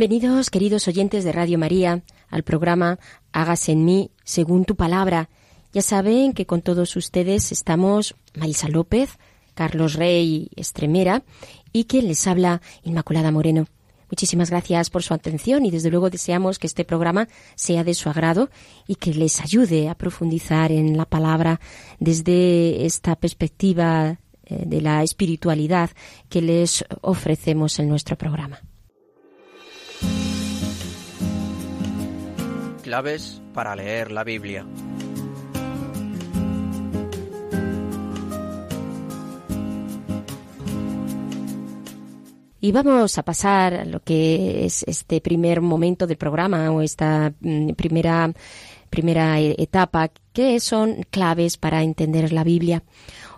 Bienvenidos, queridos oyentes de Radio María, al programa Hágase en mí según tu palabra. Ya saben que con todos ustedes estamos Marisa López, Carlos Rey Estremera y quien les habla Inmaculada Moreno. Muchísimas gracias por su atención y desde luego deseamos que este programa sea de su agrado y que les ayude a profundizar en la palabra desde esta perspectiva eh, de la espiritualidad que les ofrecemos en nuestro programa. Claves para leer la Biblia. Y vamos a pasar a lo que es este primer momento del programa o esta mm, primera primera e- etapa, que son claves para entender la Biblia.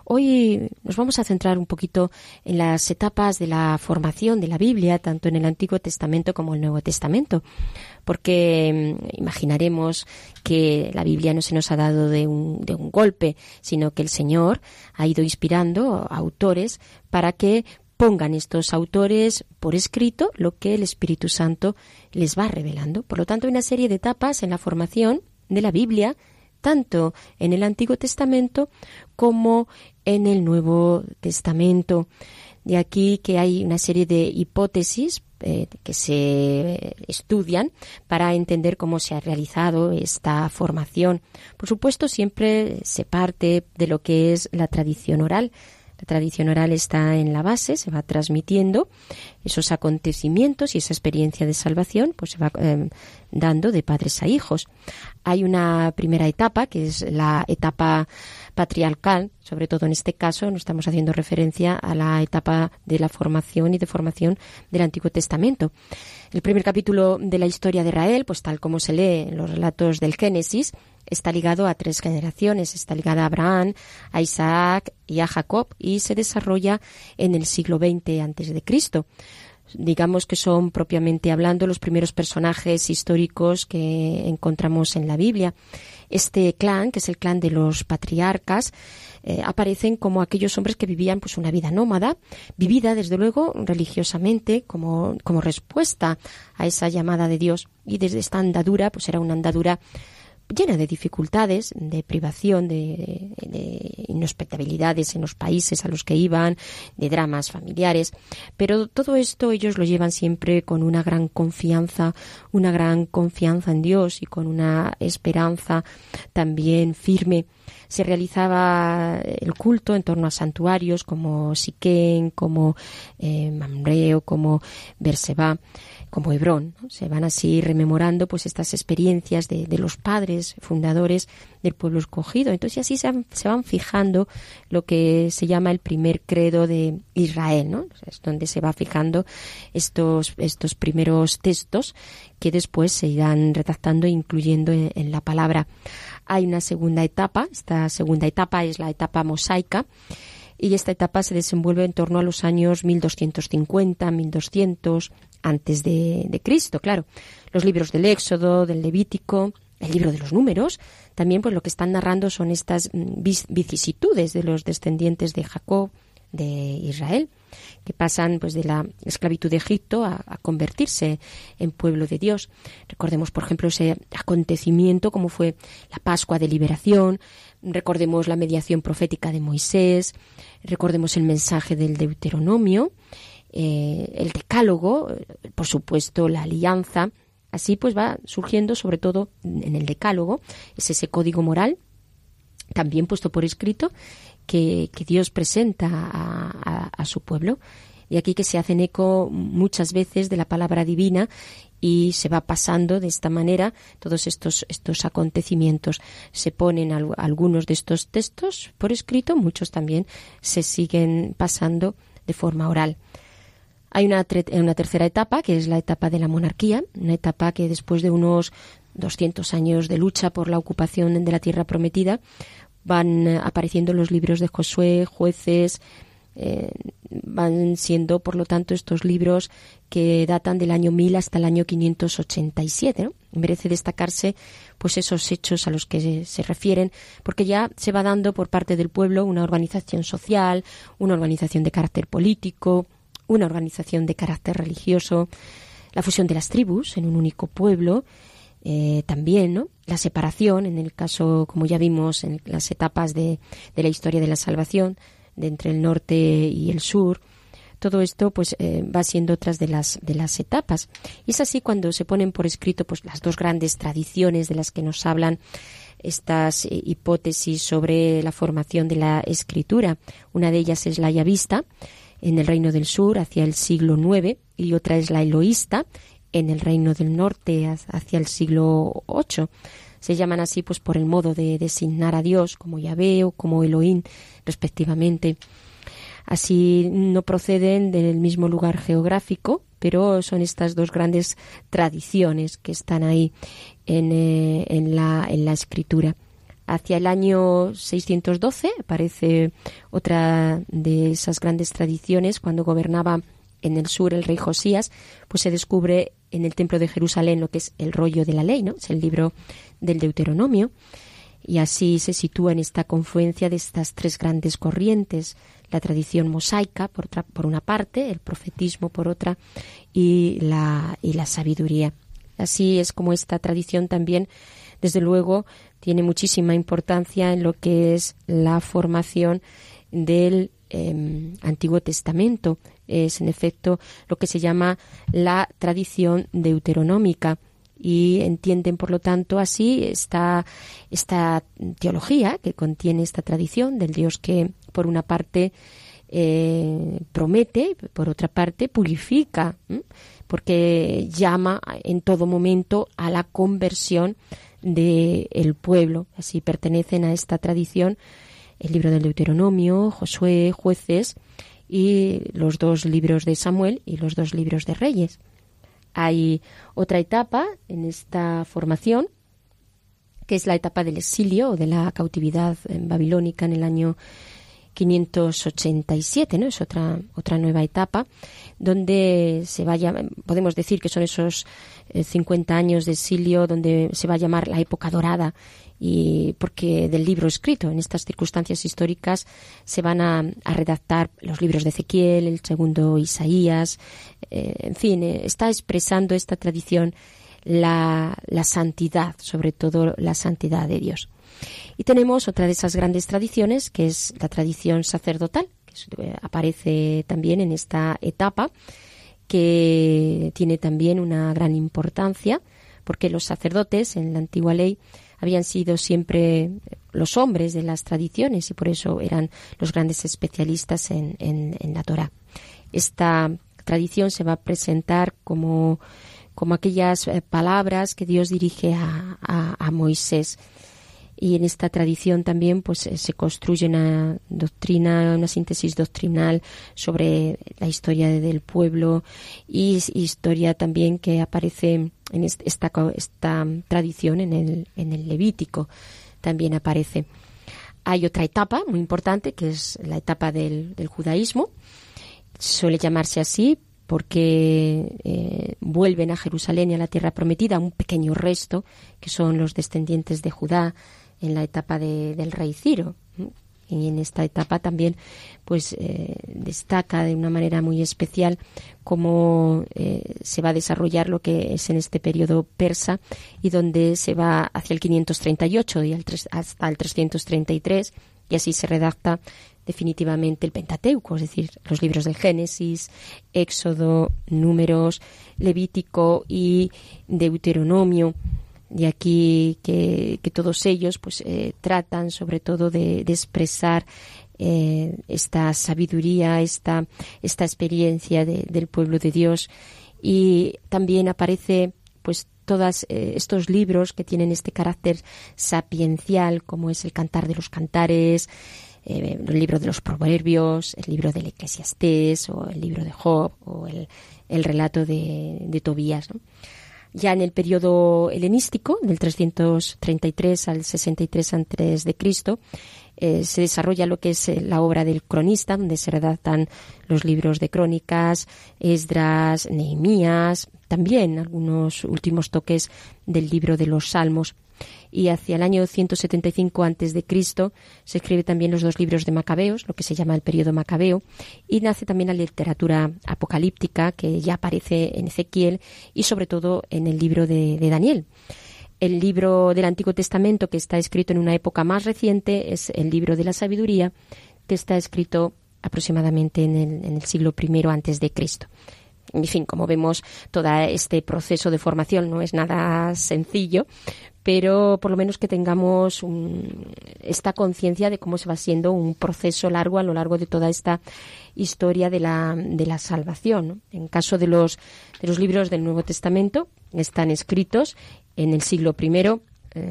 Hoy nos vamos a centrar un poquito en las etapas de la formación de la Biblia, tanto en el Antiguo Testamento como en el Nuevo Testamento, porque mm, imaginaremos que la Biblia no se nos ha dado de un, de un golpe, sino que el Señor ha ido inspirando a autores para que pongan estos autores por escrito lo que el Espíritu Santo les va revelando. Por lo tanto, hay una serie de etapas en la formación de la Biblia, tanto en el Antiguo Testamento como en el Nuevo Testamento. De aquí que hay una serie de hipótesis eh, que se estudian para entender cómo se ha realizado esta formación. Por supuesto, siempre se parte de lo que es la tradición oral. La tradición oral está en la base, se va transmitiendo esos acontecimientos y esa experiencia de salvación, pues se va eh, dando de padres a hijos. Hay una primera etapa, que es la etapa patriarcal, sobre todo en este caso, no estamos haciendo referencia a la etapa de la formación y de formación del Antiguo Testamento. El primer capítulo de la historia de Israel, pues tal como se lee en los relatos del Génesis, está ligado a tres generaciones, está ligada a Abraham, a Isaac y a Jacob y se desarrolla en el siglo XX antes de Cristo. Digamos que son propiamente hablando los primeros personajes históricos que encontramos en la Biblia. Este clan, que es el clan de los patriarcas, eh, aparecen como aquellos hombres que vivían pues una vida nómada, vivida desde luego religiosamente como, como respuesta a esa llamada de Dios. Y desde esta andadura, pues era una andadura llena de dificultades, de privación, de, de, en los países a los que iban, de dramas familiares, pero todo esto ellos lo llevan siempre con una gran confianza, una gran confianza en Dios y con una esperanza también firme. Se realizaba el culto en torno a santuarios como Siquén, como eh, Mamreo, como Berseba como Hebrón. Se van así rememorando pues estas experiencias de, los padres fundadores del pueblo escogido. Entonces así se, van fijando lo que se llama el primer credo de Israel, ¿no? Es donde se va fijando estos, estos primeros textos que después se irán redactando e incluyendo en, en la palabra. Hay una segunda etapa. Esta segunda etapa es la etapa mosaica y esta etapa se desenvuelve en torno a los años 1250, 1200 antes de, de, Cristo, claro. Los libros del Éxodo, del Levítico, el libro de los números, también pues lo que están narrando son estas vicisitudes de los descendientes de Jacob, de Israel, que pasan pues de la esclavitud de Egipto a, a, convertirse en pueblo de Dios. Recordemos, por ejemplo, ese acontecimiento como fue la Pascua de Liberación, recordemos la mediación profética de Moisés, recordemos el mensaje del Deuteronomio, eh, el decálogo, por supuesto la alianza. Así pues va surgiendo sobre todo en el decálogo, es ese código moral, también puesto por escrito, que, Dios presenta a, su pueblo. Y aquí que se hacen eco muchas veces de la palabra divina y se va pasando de esta manera todos estos, estos acontecimientos. Se ponen algunos de estos textos por escrito, muchos también se siguen pasando de forma oral. Hay una, una tercera etapa, que es la etapa de la monarquía, una etapa que después de unos 200 años de lucha por la ocupación de la tierra prometida, van apareciendo los libros de Josué, jueces, eh, van siendo, por lo tanto, estos libros que datan del año 1000 hasta el año 587. Merece destacarse pues esos hechos a los que se, refieren, porque ya se va dando por parte del pueblo una organización social, una organización de carácter político, una organización de carácter religioso, la fusión de las tribus en un único pueblo, eh, también, ¿no? La separación, en el caso, como ya vimos en las etapas de, de la historia de la salvación, de entre el norte y el sur, todo esto pues eh, va siendo otras de las de las etapas y es así cuando se ponen por escrito pues las dos grandes tradiciones de las que nos hablan estas eh, hipótesis sobre la formación de la escritura una de ellas es la yavista en el reino del sur hacia el siglo IX y otra es la eloísta en el reino del norte hacia el siglo VIII. Se llaman así pues por el modo de designar a Dios como Yahvé o como Elohim respectivamente. Así no proceden del mismo lugar geográfico, pero son estas dos grandes tradiciones que están ahí en, eh, la escritura. Hacia el año 612 aparece otra de esas grandes tradiciones cuando gobernaba en el sur el rey Josías, pues se descubre en el templo de Jerusalén lo que es el rollo de la ley, ¿no? Es el libro del Deuteronomio. Y así se sitúa en esta confluencia de estas tres grandes corrientes, la tradición mosaica por, otra, por una parte, el profetismo por otra y la, y la sabiduría. Así es como esta tradición también, desde luego, tiene muchísima importancia en lo que es la formación del em, Antiguo Testamento, es en efecto lo que se llama la tradición deuteronómica y entienden por lo tanto así esta, esta teología que contiene esta tradición del Dios que por una parte eh, promete, por otra parte purifica, porque llama en todo momento a la conversión del pueblo. Así pertenecen a esta tradición el libro del Deuteronomio, Josué, jueces, y los dos libros de Samuel y los dos libros de Reyes. Hay otra etapa en esta formación, que es la etapa del exilio o de la cautividad babilónica en el año 587, ¿no? Es otra, otra nueva etapa donde se va podemos decir que son esos 50 eh, años de exilio donde se va a llamar la época dorada y porque del libro escrito en estas circunstancias históricas se van a, redactar los libros de Ezequiel, el segundo Isaías, eh, en fin, eh, está expresando esta tradición la, la santidad, sobre todo la santidad de Dios. Y tenemos otra de esas grandes tradiciones, que es la tradición sacerdotal, que aparece también en esta etapa, que tiene también una gran importancia, porque los sacerdotes en la antigua ley habían sido siempre los hombres de las tradiciones y por eso eran los grandes especialistas en, en, la Torah. Esta tradición se va a presentar como, como aquellas eh, palabras que Dios dirige a Moisés y en esta tradición también pues eh, se construye una doctrina, una síntesis doctrinal sobre la historia del pueblo y historia también que aparece en esta, esta tradición en el, en el Levítico también aparece. Hay otra etapa muy importante que es la etapa del, judaísmo. Suele llamarse así porque eh, vuelven a Jerusalén y a la tierra prometida un pequeño resto, que son los descendientes de Judá, en la etapa de, del rey Ciro. Y en esta etapa también pues eh, destaca de una manera muy especial cómo eh, se va a desarrollar lo que es en este periodo persa y donde se va hacia el 538 y hasta el 333 y Y así se redacta definitivamente el Pentateuco, es decir, los libros del Génesis, Éxodo, Números, Levítico y Deuteronomio. Y aquí que, todos ellos pues eh, tratan sobre todo de, expresar eh, esta sabiduría, esta, esta experiencia del pueblo de Dios. Y también aparece pues todos eh, estos libros que tienen este carácter sapiencial, como es el Cantar de los Cantares, el libro de los Proverbios, el libro del Eclesiastés o el libro de Job o el, relato de, Tobías. Ya en el periodo helenístico, del 333 al 63 antes de Cristo, eh, se desarrolla lo que es eh, la obra del cronista, donde se redactan los libros de crónicas, Esdras, Nehemías, también algunos últimos toques del libro de los Salmos y hacia el año 175 antes de Cristo se escribe también los dos libros de Macabeos, lo que se llama el periodo macabeo, y nace también la literatura apocalíptica que ya aparece en Ezequiel y sobre todo en el libro de, Daniel. El libro del Antiguo Testamento que está escrito en una época más reciente es el libro de la sabiduría que está escrito aproximadamente en el, en el siglo I antes de Cristo en fin, como vemos, todo este proceso de formación no es nada sencillo, pero por lo menos que tengamos esta conciencia de cómo se va siendo un proceso largo a lo largo de toda esta historia de la, de la salvación. En caso de los, de los libros del Nuevo Testamento, están escritos en el siglo I eh,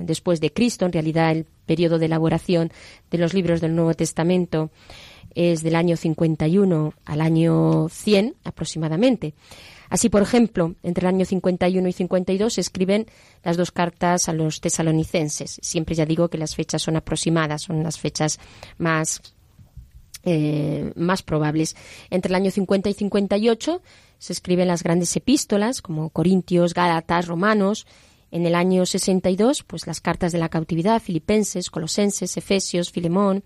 después de Cristo. En realidad, el periodo de elaboración de los libros del Nuevo Testamento es del año 51 al año 100 aproximadamente. Así, por ejemplo, entre el año 51 y 52 se escriben las dos cartas a los tesalonicenses. Siempre ya digo que las fechas son aproximadas, son las fechas más, eh, más probables. Entre el año 50 y 58 se escriben las grandes epístolas como Corintios, Gálatas, Romanos. En el año 62, pues las cartas de la cautividad, Filipenses, Colosenses, Efesios, Filemón.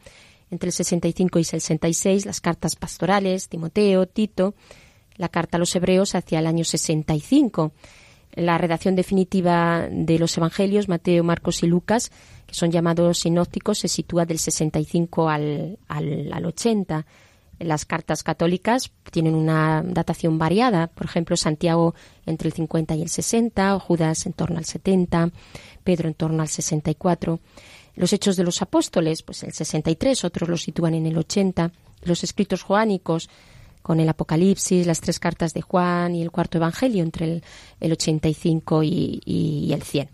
Entre el 65 y el 66, las cartas pastorales, Timoteo, Tito la carta a los hebreos hacia el año 65. La redacción definitiva de los evangelios, Mateo, Marcos y Lucas, que son llamados sinópticos, se sitúa del 65 al, al, al 80. Las cartas católicas tienen una datación variada, por ejemplo, Santiago entre el 50 y el 60, o Judas en torno al 70, Pedro en torno al 64. Los hechos de los apóstoles, pues el 63, otros los sitúan en el 80. Los escritos joánicos, con el Apocalipsis, las tres cartas de Juan y el cuarto Evangelio entre el, 85 y, el 100.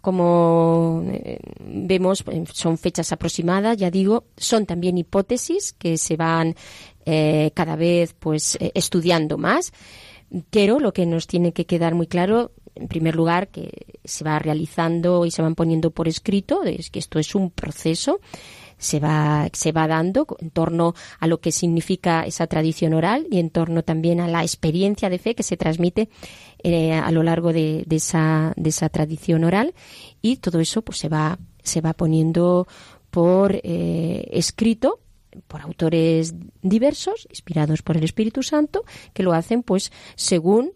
Como eh, vemos, eh, son fechas aproximadas, ya digo, son también hipótesis que se van eh, cada vez pues estudiando más, pero lo que nos tiene que quedar muy claro en primer lugar, que se va realizando y se van poniendo por escrito, es que esto es un proceso se va, se va dando en torno a lo que significa esa tradición oral y en torno también a la experiencia de fe que se transmite eh, a lo largo de, esa, de esa tradición oral. Y todo eso pues se va, se va poniendo por eh, escrito por autores diversos, inspirados por el Espíritu Santo, que lo hacen pues según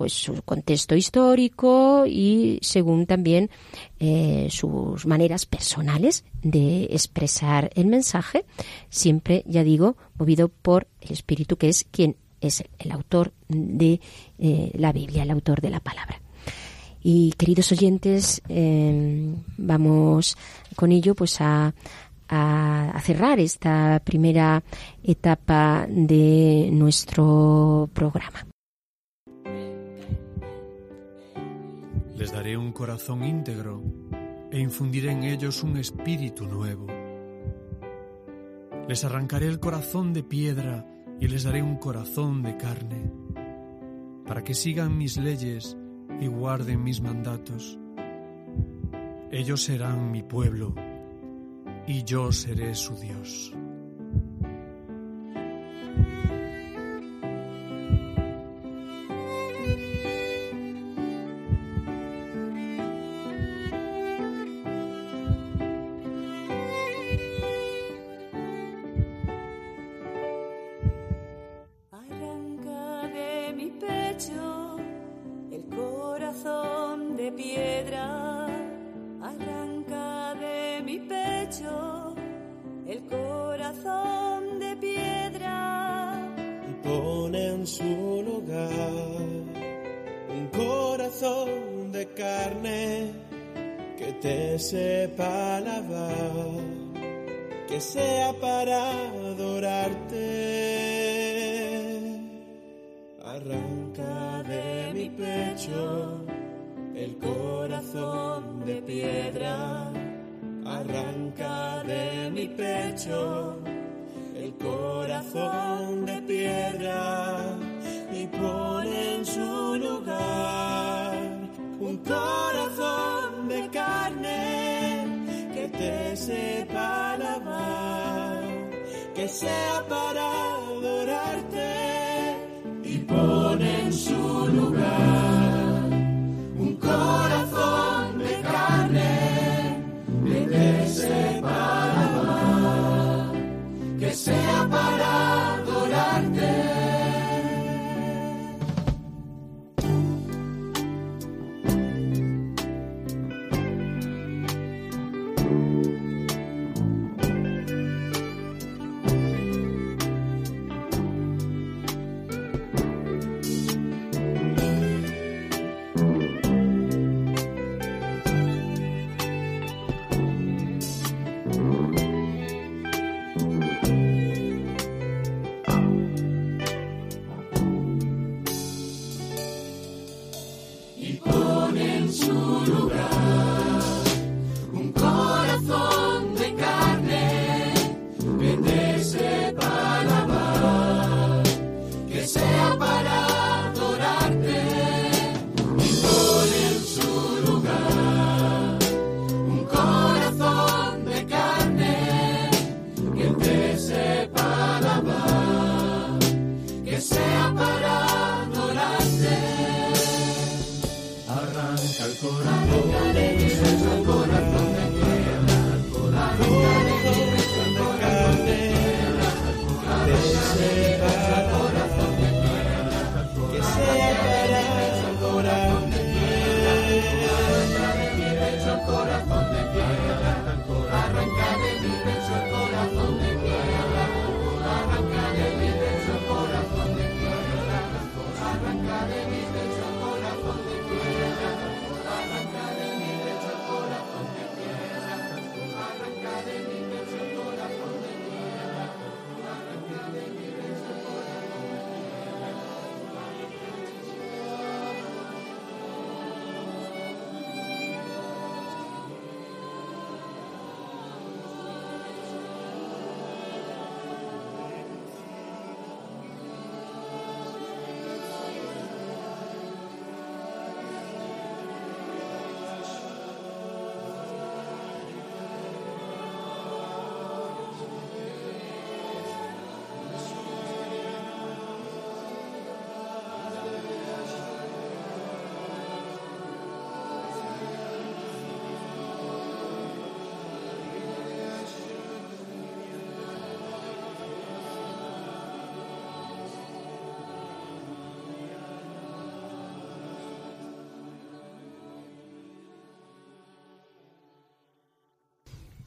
pues su contexto histórico y según también eh, sus maneras personales de expresar el mensaje, siempre, ya digo, movido por el Espíritu, que es quien es el autor de eh, la Biblia, el autor de la palabra. Y queridos oyentes, em, vamos con ello pues a, a, cerrar esta primera etapa de nuestro programa. Les daré un corazón íntegro e infundiré en ellos un espíritu nuevo. Les arrancaré el corazón de piedra y les daré un corazón de carne, para que sigan mis leyes y guarden mis mandatos. Ellos serán mi pueblo y yo seré su Dios.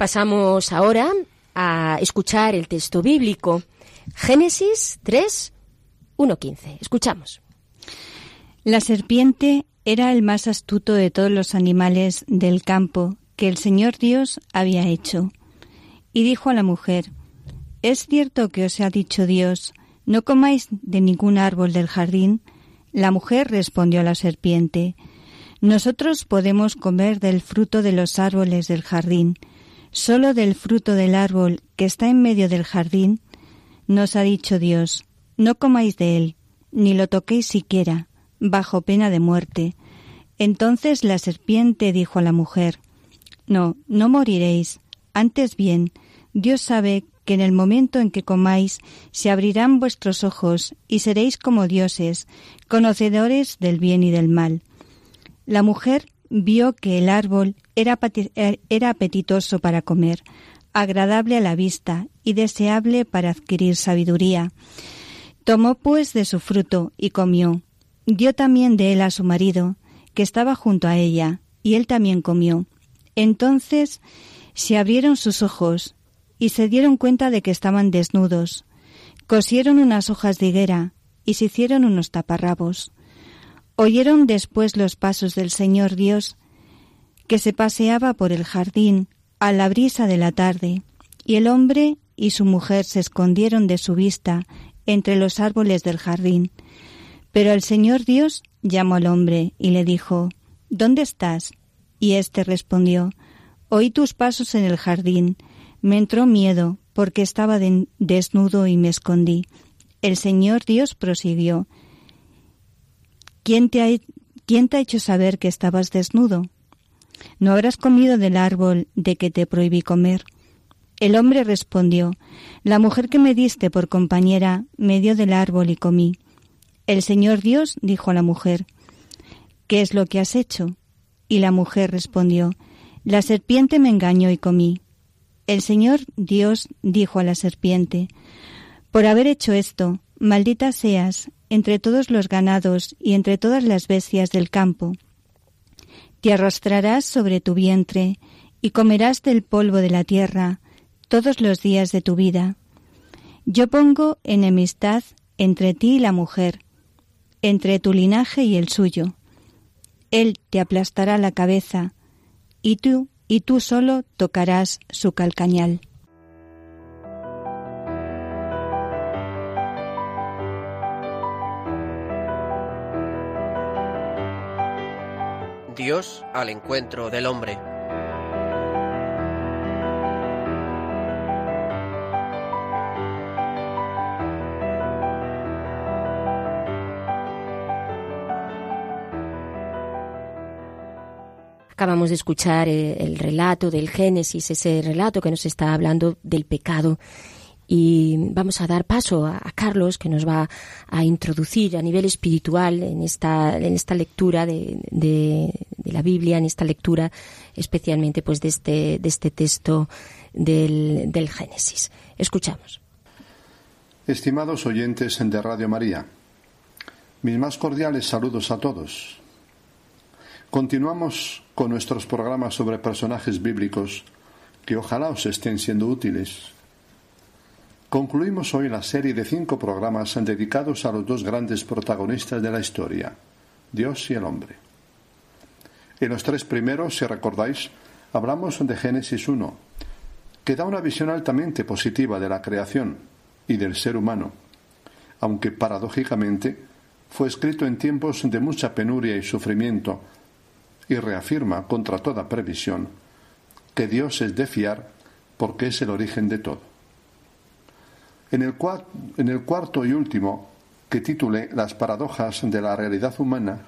Pasamos ahora a escuchar el texto bíblico. Génesis 3, 1, 15. Escuchamos. La serpiente era el más astuto de todos los animales del campo que el Señor Dios había hecho. Y dijo a la mujer, ¿Es cierto que os ha dicho Dios, no comáis de ningún árbol del jardín? La mujer respondió a la serpiente, Nosotros podemos comer del fruto de los árboles del jardín, solo del fruto del árbol que está en medio del jardín, nos ha dicho Dios, no comáis de él, ni lo toquéis siquiera, bajo pena de muerte. Entonces la serpiente dijo a la mujer, No, no moriréis, antes bien, Dios sabe que en el momento en que comáis se abrirán vuestros ojos y seréis como dioses, conocedores del bien y del mal. La mujer vio que el árbol era, era apetitoso para comer, agradable a la vista y deseable para adquirir sabiduría. Tomó pues de su fruto y comió. Dio también de él a su marido, que estaba junto a ella, y él también comió. Entonces se abrieron sus ojos y se dieron cuenta de que estaban desnudos. Cosieron unas hojas de higuera y se hicieron unos taparrabos. Oyeron después los pasos del Señor Dios, que se paseaba por el jardín a la brisa de la tarde, y el hombre y su mujer se escondieron de su vista entre los árboles del jardín. Pero el Señor Dios llamó al hombre y le dijo, ¿Dónde estás? Y éste respondió, Oí tus pasos en el jardín. Me entró miedo porque estaba desnudo y me escondí. El Señor Dios prosiguió, ¿Quién te, ha, ¿Quién te ha hecho saber que estabas desnudo? ¿No habrás comido del árbol de que te prohibí comer? El hombre respondió, La mujer que me diste por compañera me dio del árbol y comí. El Señor Dios dijo a la mujer, ¿Qué es lo que has hecho? Y la mujer respondió, La serpiente me engañó y comí. El Señor Dios dijo a la serpiente, Por haber hecho esto, maldita seas entre todos los ganados y entre todas las bestias del campo. Te arrastrarás sobre tu vientre y comerás del polvo de la tierra todos los días de tu vida. Yo pongo enemistad entre ti y la mujer, entre tu linaje y el suyo. Él te aplastará la cabeza, y tú, y tú solo tocarás su calcañal. Dios al encuentro del hombre. Acabamos de escuchar eh, el relato del Génesis, ese relato que nos está hablando del pecado y vamos a dar paso a, Carlos que nos va a introducir a nivel espiritual en esta en esta lectura de, de, la Biblia en esta lectura especialmente pues de este de este texto del, del Génesis. Escuchamos. Estimados oyentes de Radio María mis más cordiales saludos a todos. Continuamos con nuestros programas sobre personajes bíblicos que ojalá os estén siendo útiles Concluimos hoy la serie de cinco programas dedicados a los dos grandes protagonistas de la historia, Dios y el hombre. En los tres primeros, si recordáis, hablamos de Génesis 1, que da una visión altamente positiva de la creación y del ser humano, aunque paradójicamente fue escrito en tiempos de mucha penuria y sufrimiento, y reafirma contra toda previsión que Dios es de fiar porque es el origen de todo. En el, cuarto y último, que titulé Las paradojas de la realidad humana,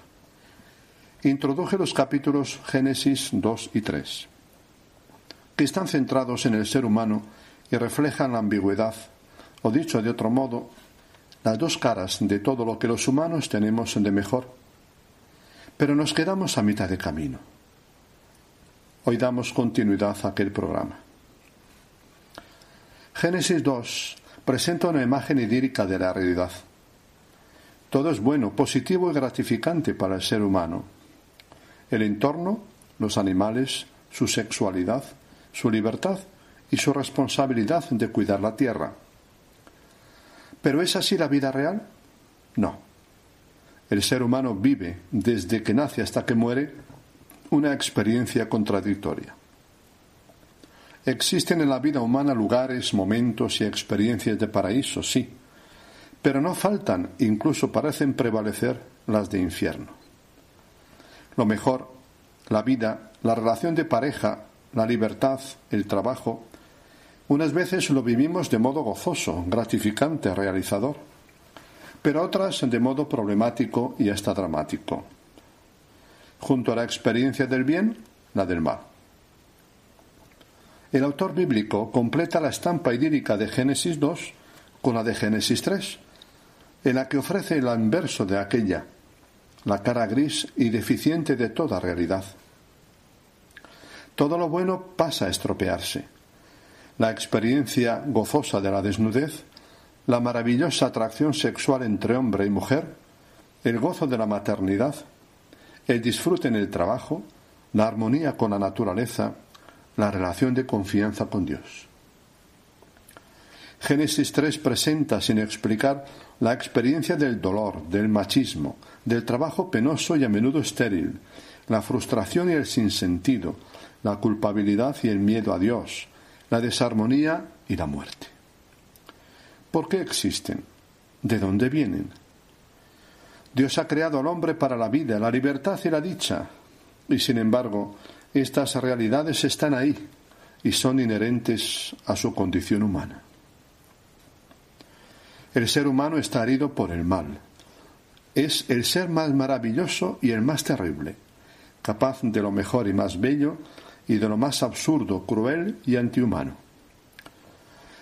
introduje los capítulos Génesis 2 y 3, que están centrados en el ser humano y reflejan la ambigüedad, o dicho de otro modo, las dos caras de todo lo que los humanos tenemos de mejor. Pero nos quedamos a mitad de camino. Hoy damos continuidad a aquel programa. Génesis 2 presenta una imagen idílica de la realidad. Todo es bueno, positivo y gratificante para el ser humano. El entorno, los animales, su sexualidad, su libertad y su responsabilidad de cuidar la tierra. ¿Pero es así la vida real? No. El ser humano vive, desde que nace hasta que muere, una experiencia contradictoria. Existen en la vida humana lugares, momentos y experiencias de paraíso, sí, pero no faltan, incluso parecen prevalecer las de infierno. Lo mejor, la vida, la relación de pareja, la libertad, el trabajo, unas veces lo vivimos de modo gozoso, gratificante, realizador, pero otras de modo problemático y hasta dramático. Junto a la experiencia del bien, la del mal. El autor bíblico completa la estampa idílica de Génesis 2 con la de Génesis 3, en la que ofrece el inverso de aquella, la cara gris y deficiente de toda realidad. Todo lo bueno pasa a estropearse. La experiencia gozosa de la desnudez, la maravillosa atracción sexual entre hombre y mujer, el gozo de la maternidad, el disfrute en el trabajo, la armonía con la naturaleza, la relación de confianza con Dios. Génesis 3 presenta sin explicar la experiencia del dolor, del machismo, del trabajo penoso y a menudo estéril, la frustración y el sinsentido, la culpabilidad y el miedo a Dios, la desarmonía y la muerte. ¿Por qué existen? ¿De dónde vienen? Dios ha creado al hombre para la vida, la libertad y la dicha, y sin embargo, estas realidades están ahí y son inherentes a su condición humana. El ser humano está herido por el mal. Es el ser más maravilloso y el más terrible, capaz de lo mejor y más bello y de lo más absurdo, cruel y antihumano.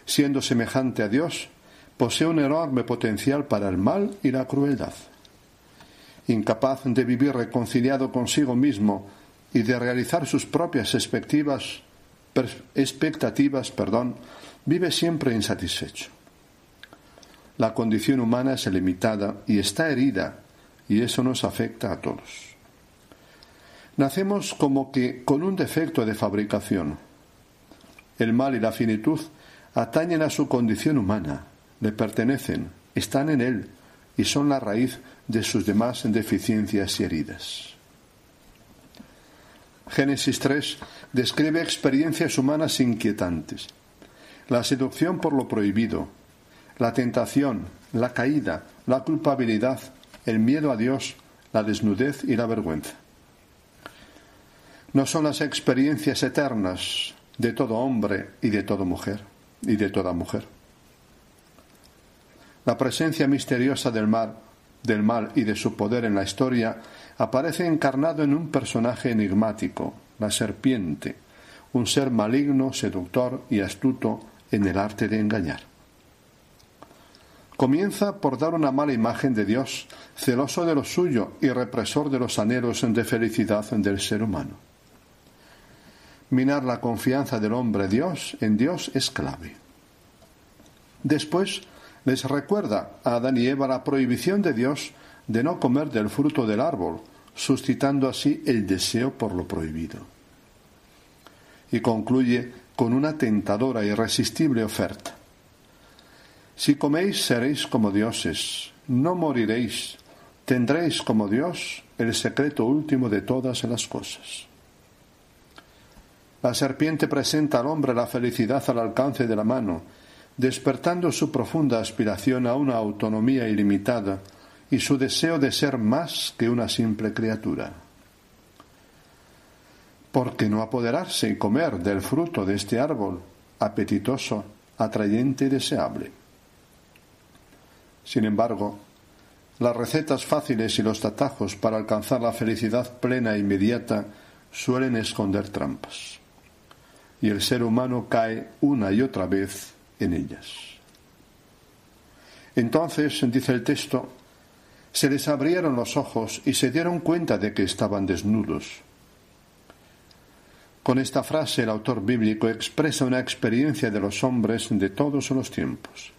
Siendo semejante a Dios, posee un enorme potencial para el mal y la crueldad. Incapaz de vivir reconciliado consigo mismo y de realizar sus propias expectativas, expectativas perdón, vive siempre insatisfecho. La condición humana es limitada y está herida, y eso nos afecta a todos. Nacemos como que con un defecto de fabricación. El mal y la finitud atañen a su condición humana, le pertenecen, están en él y son la raíz de sus demás deficiencias y heridas. Génesis 3 describe experiencias humanas inquietantes. La seducción por lo prohibido, la tentación, la caída, la culpabilidad, el miedo a Dios, la desnudez y la vergüenza. No son las experiencias eternas de todo hombre y de toda mujer y de toda mujer. La presencia misteriosa del mal, del mal y de su poder en la historia aparece encarnado en un personaje enigmático, la serpiente, un ser maligno, seductor y astuto en el arte de engañar. Comienza por dar una mala imagen de Dios, celoso de lo suyo y represor de los anhelos de felicidad del ser humano. Minar la confianza del hombre Dios en Dios es clave. Después les recuerda a Adán y Eva la prohibición de Dios de no comer del fruto del árbol, suscitando así el deseo por lo prohibido. Y concluye con una tentadora irresistible oferta. Si coméis seréis como dioses, no moriréis, tendréis como Dios el secreto último de todas las cosas. La serpiente presenta al hombre la felicidad al alcance de la mano, despertando su profunda aspiración a una autonomía ilimitada y su deseo de ser más que una simple criatura. Porque no apoderarse y comer del fruto de este árbol apetitoso, atrayente y deseable? Sin embargo, las recetas fáciles y los atajos para alcanzar la felicidad plena e inmediata suelen esconder trampas. Y el ser humano cae una y otra vez en ellas. Entonces, dice el texto, se les abrieron los ojos y se dieron cuenta de que estaban desnudos. Con esta frase el autor bíblico expresa una experiencia de los hombres de todos los tiempos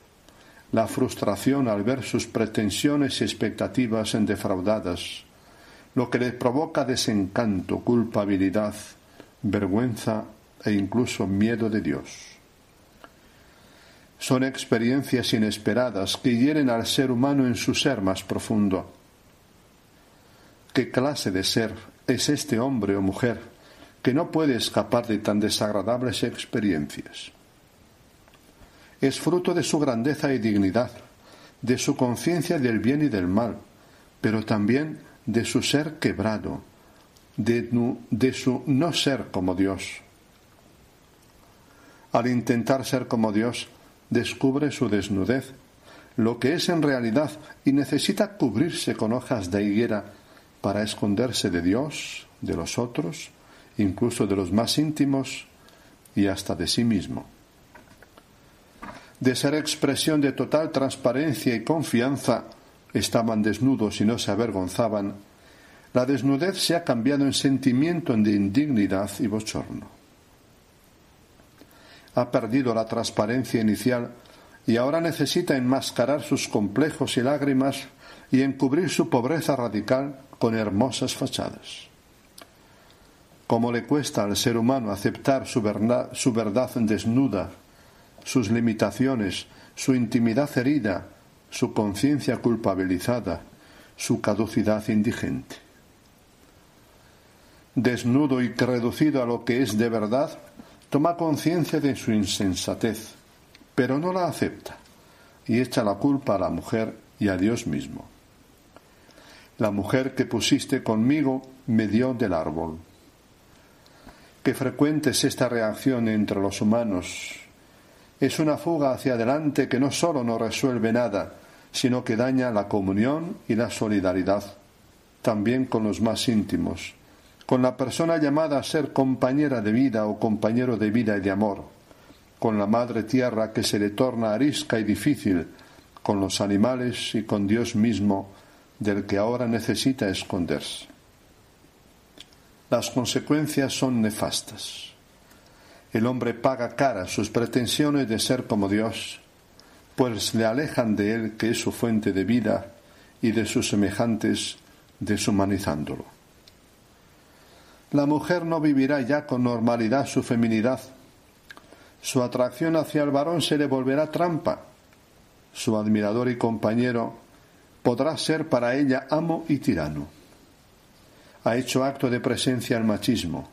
la frustración al ver sus pretensiones y expectativas defraudadas, lo que le provoca desencanto, culpabilidad, vergüenza e incluso miedo de Dios. Son experiencias inesperadas que hieren al ser humano en su ser más profundo. ¿Qué clase de ser es este hombre o mujer que no puede escapar de tan desagradables experiencias? es fruto de su grandeza y dignidad, de su conciencia del bien y del mal, pero también de su ser quebrado, de, de, su no ser como Dios. Al intentar ser como Dios, descubre su desnudez, lo que es en realidad, y necesita cubrirse con hojas de higuera para esconderse de Dios, de los otros, incluso de los más íntimos y hasta de sí mismo de ser expresión de total transparencia y confianza, estaban desnudos y no se avergonzaban, la desnudez se ha cambiado en sentimiento de indignidad y bochorno. Ha perdido la transparencia inicial y ahora necesita enmascarar sus complejos y lágrimas y encubrir su pobreza radical con hermosas fachadas. Cómo le cuesta al ser humano aceptar su verdad, su verdad desnuda sus limitaciones, su intimidad herida, su conciencia culpabilizada, su caducidad indigente. Desnudo y reducido a lo que es de verdad, toma conciencia de su insensatez, pero no la acepta y echa la culpa a la mujer y a Dios mismo. La mujer que pusiste conmigo me dio del árbol. Qué frecuente es esta reacción entre los humanos. Es una fuga hacia adelante que no solo no resuelve nada, sino que daña la comunión y la solidaridad, también con los más íntimos, con la persona llamada a ser compañera de vida o compañero de vida y de amor, con la madre tierra que se le torna arisca y difícil, con los animales y con Dios mismo, del que ahora necesita esconderse. Las consecuencias son nefastas. El hombre paga cara sus pretensiones de ser como Dios pues le alejan de él que es su fuente de vida y de sus semejantes deshumanizándolo. La mujer no vivirá ya con normalidad su feminidad. Su atracción hacia el varón se le volverá trampa. Su admirador y compañero podrá ser para ella amo y tirano. Ha hecho acto de presencia el machismo.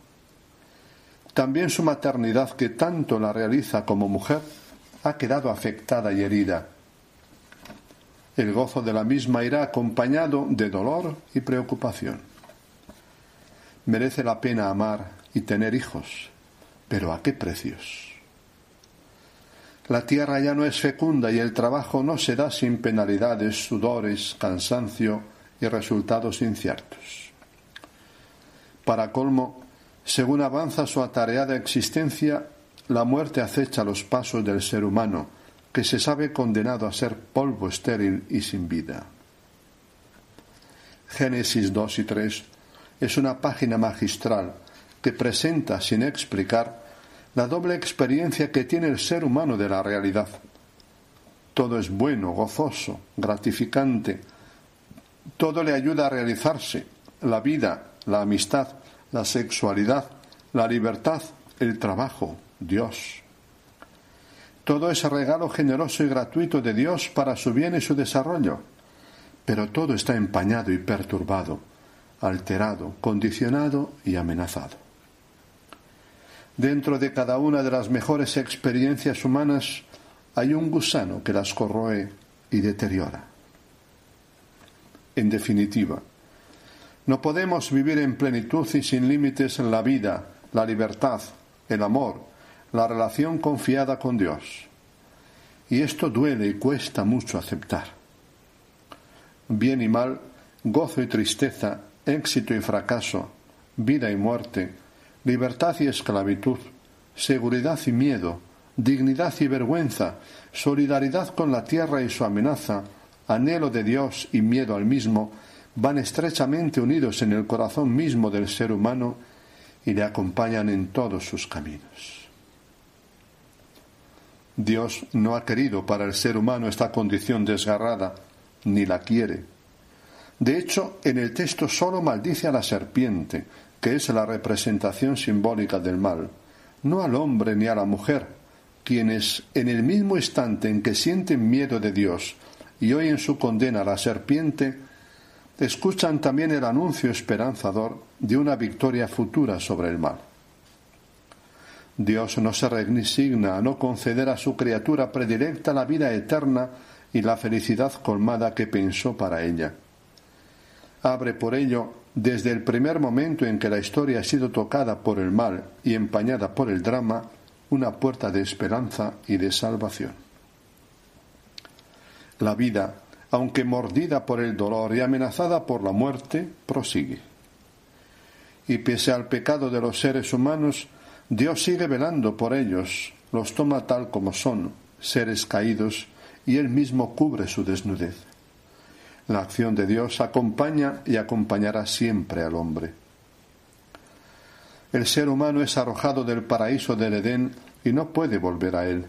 También su maternidad, que tanto la realiza como mujer, ha quedado afectada y herida. El gozo de la misma irá acompañado de dolor y preocupación. Merece la pena amar y tener hijos, pero ¿a qué precios? La tierra ya no es fecunda y el trabajo no se da sin penalidades, sudores, cansancio y resultados inciertos. Para colmo, según avanza su atareada existencia, la muerte acecha los pasos del ser humano, que se sabe condenado a ser polvo estéril y sin vida. Génesis 2 y 3 es una página magistral que presenta sin explicar la doble experiencia que tiene el ser humano de la realidad. Todo es bueno, gozoso, gratificante, todo le ayuda a realizarse, la vida, la amistad, la sexualidad, la libertad, el trabajo, Dios. Todo es regalo generoso y gratuito de Dios para su bien y su desarrollo, pero todo está empañado y perturbado, alterado, condicionado y amenazado. Dentro de cada una de las mejores experiencias humanas hay un gusano que las corroe y deteriora. En definitiva, no podemos vivir en plenitud y sin límites en la vida, la libertad, el amor, la relación confiada con Dios. Y esto duele y cuesta mucho aceptar. Bien y mal, gozo y tristeza, éxito y fracaso, vida y muerte, libertad y esclavitud, seguridad y miedo, dignidad y vergüenza, solidaridad con la tierra y su amenaza, anhelo de Dios y miedo al mismo, van estrechamente unidos en el corazón mismo del ser humano y le acompañan en todos sus caminos. Dios no ha querido para el ser humano esta condición desgarrada, ni la quiere. De hecho, en el texto solo maldice a la serpiente, que es la representación simbólica del mal, no al hombre ni a la mujer, quienes en el mismo instante en que sienten miedo de Dios y oyen su condena a la serpiente, escuchan también el anuncio esperanzador de una victoria futura sobre el mal. Dios no se resigna a no conceder a su criatura predilecta la vida eterna y la felicidad colmada que pensó para ella. Abre por ello, desde el primer momento en que la historia ha sido tocada por el mal y empañada por el drama, una puerta de esperanza y de salvación. La vida, aunque mordida por el dolor y amenazada por la muerte, prosigue. Y pese al pecado de los seres humanos, Dios sigue velando por ellos, los toma tal como son, seres caídos, y Él mismo cubre su desnudez. La acción de Dios acompaña y acompañará siempre al hombre. El ser humano es arrojado del paraíso del Edén y no puede volver a él.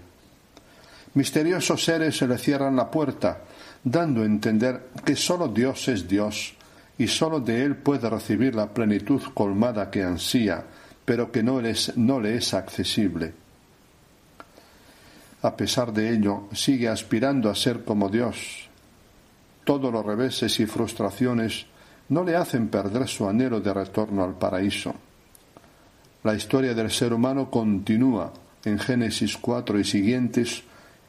Misteriosos seres se le cierran la puerta, dando a entender que sólo Dios es Dios y sólo de él puede recibir la plenitud colmada que ansía, pero que no, no le es accesible. a pesar de ello, sigue aspirando a ser como Dios. Todos los reveses y frustraciones no le hacen perder su anhelo de retorno al paraíso. La historia del ser humano continúa en Génesis 4 y siguientes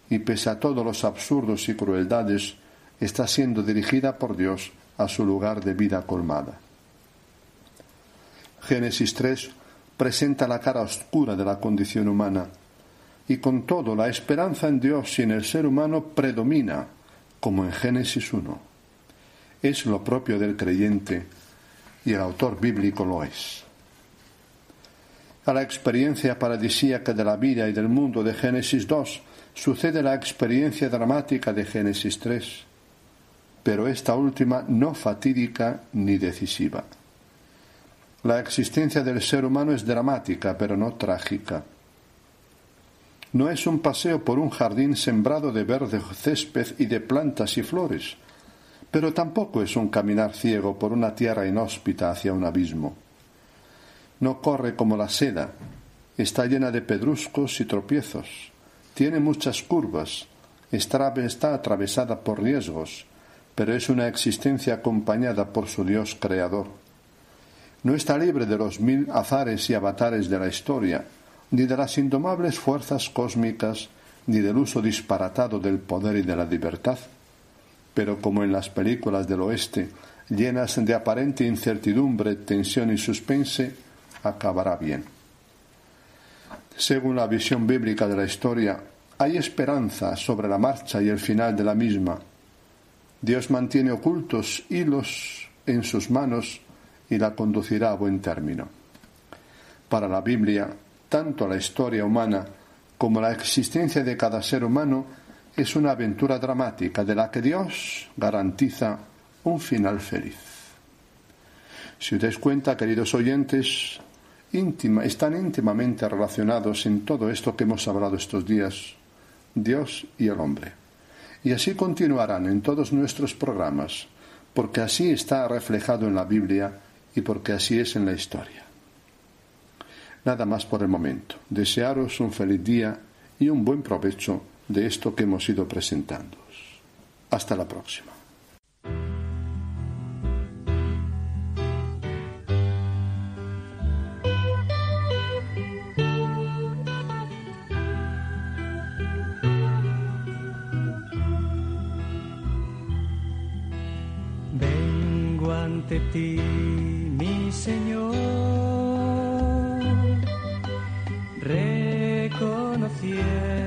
y pese a todos los absurdos y crueldades, está siendo dirigida por Dios a su lugar de vida colmada. Génesis 3 presenta la cara oscura de la condición humana y con todo la esperanza en Dios y en el ser humano predomina, como en Génesis 1. Es lo propio del creyente y el autor bíblico lo es. A la experiencia paradisíaca de la vida y del mundo de Génesis 2 sucede la experiencia dramática de Génesis 3, pero esta última no fatídica ni decisiva. La existencia del ser humano es dramática, pero no trágica. No es un paseo por un jardín sembrado de verde césped y de plantas y flores, pero tampoco es un caminar ciego por una tierra inhóspita hacia un abismo. No corre como la seda, está llena de pedruscos y tropiezos, tiene muchas curvas, está, atravesada por riesgos, pero es una existencia acompañada por su Dios creador. No está libre de los mil azares y avatares de la historia, ni de las indomables fuerzas cósmicas, ni del uso disparatado del poder y de la libertad. Pero como en las películas del oeste, llenas de aparente incertidumbre, tensión y suspense, acabará bien. Según la visión bíblica de la historia, hay esperanza sobre la marcha y el final de la misma. Dios mantiene ocultos hilos en sus manos y la conducirá a buen término. Para la Biblia, tanto la historia humana como la existencia de cada ser humano es una aventura dramática de la que Dios garantiza un final feliz. Si os dais cuenta, queridos oyentes, están íntimamente relacionados en todo esto que hemos hablado estos días, Dios y el hombre. Y así continuarán en todos nuestros programas, porque así está reflejado en la Biblia y porque así es en la historia. Nada más por el momento. Desearos un feliz día y un buen provecho de esto que hemos ido presentando. Hasta la próxima. Vengo ante ti, mi Señor, yeah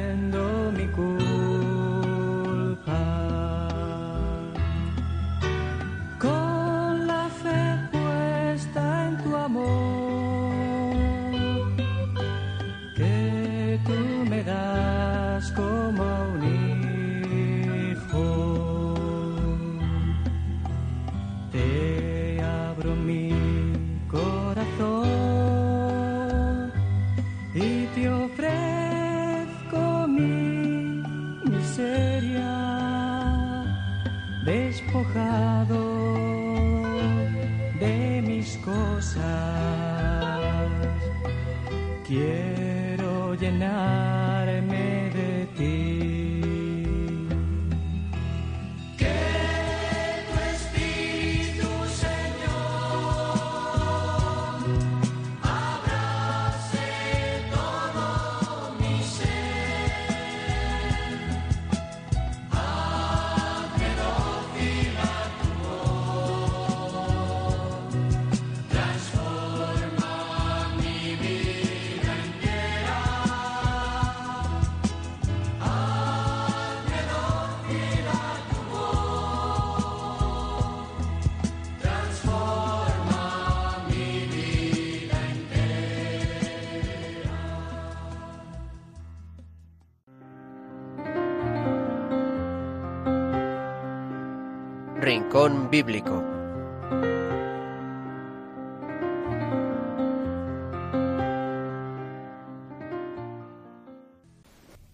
Bíblico.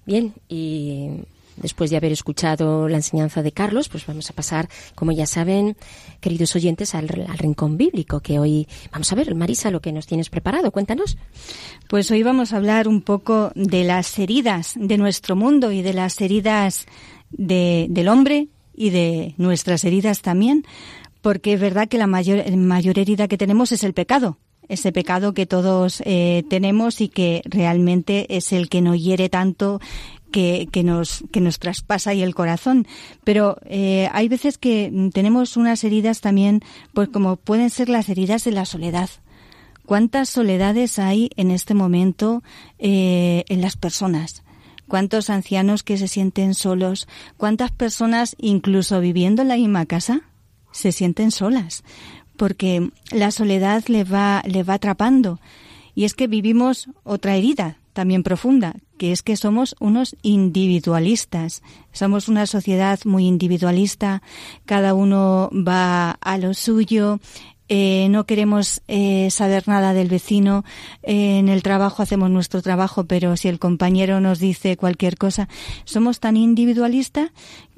Bien, y después de haber escuchado la enseñanza de Carlos, pues vamos a pasar, como ya saben, queridos oyentes, al, al rincón bíblico, que hoy vamos a ver, Marisa, lo que nos tienes preparado. Cuéntanos. Pues hoy vamos a hablar un poco de las heridas de nuestro mundo y de las heridas de- del hombre y de nuestras heridas también, porque es verdad que la mayor, mayor herida que tenemos es el pecado, ese pecado que todos eh, tenemos y que realmente es el que nos hiere tanto que, que nos que nos traspasa y el corazón. Pero eh, hay veces que tenemos unas heridas también pues como pueden ser las heridas de la soledad. Cuántas soledades hay en este momento eh, en las personas cuántos ancianos que se sienten solos cuántas personas incluso viviendo en la misma casa se sienten solas porque la soledad les va les va atrapando. Y es que vivimos otra herida también profunda, que es que somos unos individualistas. Somos una sociedad muy individualista, cada uno va a lo suyo, eh, no queremos eh, saber nada del vecino, eh, en el trabajo hacemos nuestro trabajo, pero si el compañero nos dice cualquier cosa, somos tan individualistas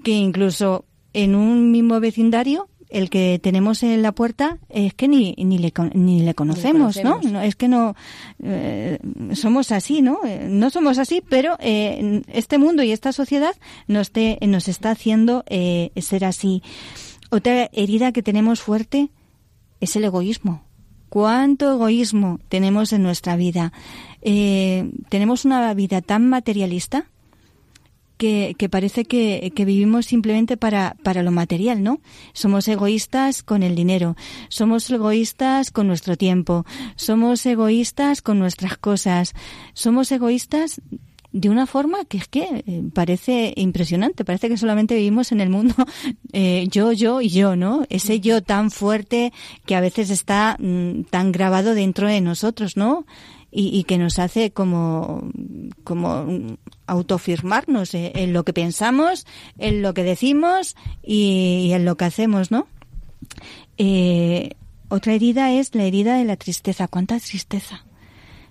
que incluso en un mismo vecindario el que tenemos en la puerta es que ni, ni, le, ni le conocemos, ¿no? Es que no eh, somos así, ¿no? Eh, No somos así, pero eh, este mundo y esta sociedad nos, te- nos está haciendo eh, ser así. Otra herida que tenemos fuerte es el egoísmo. ¿Cuánto egoísmo tenemos en nuestra vida? Eh, tenemos una vida tan materialista que, que parece que, que vivimos simplemente para, para lo material, ¿no? Somos egoístas con el dinero, somos egoístas con nuestro tiempo, somos egoístas con nuestras cosas, somos egoístas de una forma que es que eh, parece impresionante, parece que solamente vivimos en el mundo eh, yo, yo y yo, ¿no? Ese yo tan fuerte que a veces está mm, tan grabado dentro de nosotros, ¿no? Y, que nos hace como, como mm, autofirmarnos eh, en lo que pensamos, en lo que decimos y, en lo que hacemos, ¿no? Otra herida es la herida de la tristeza. ¿Cuánta tristeza?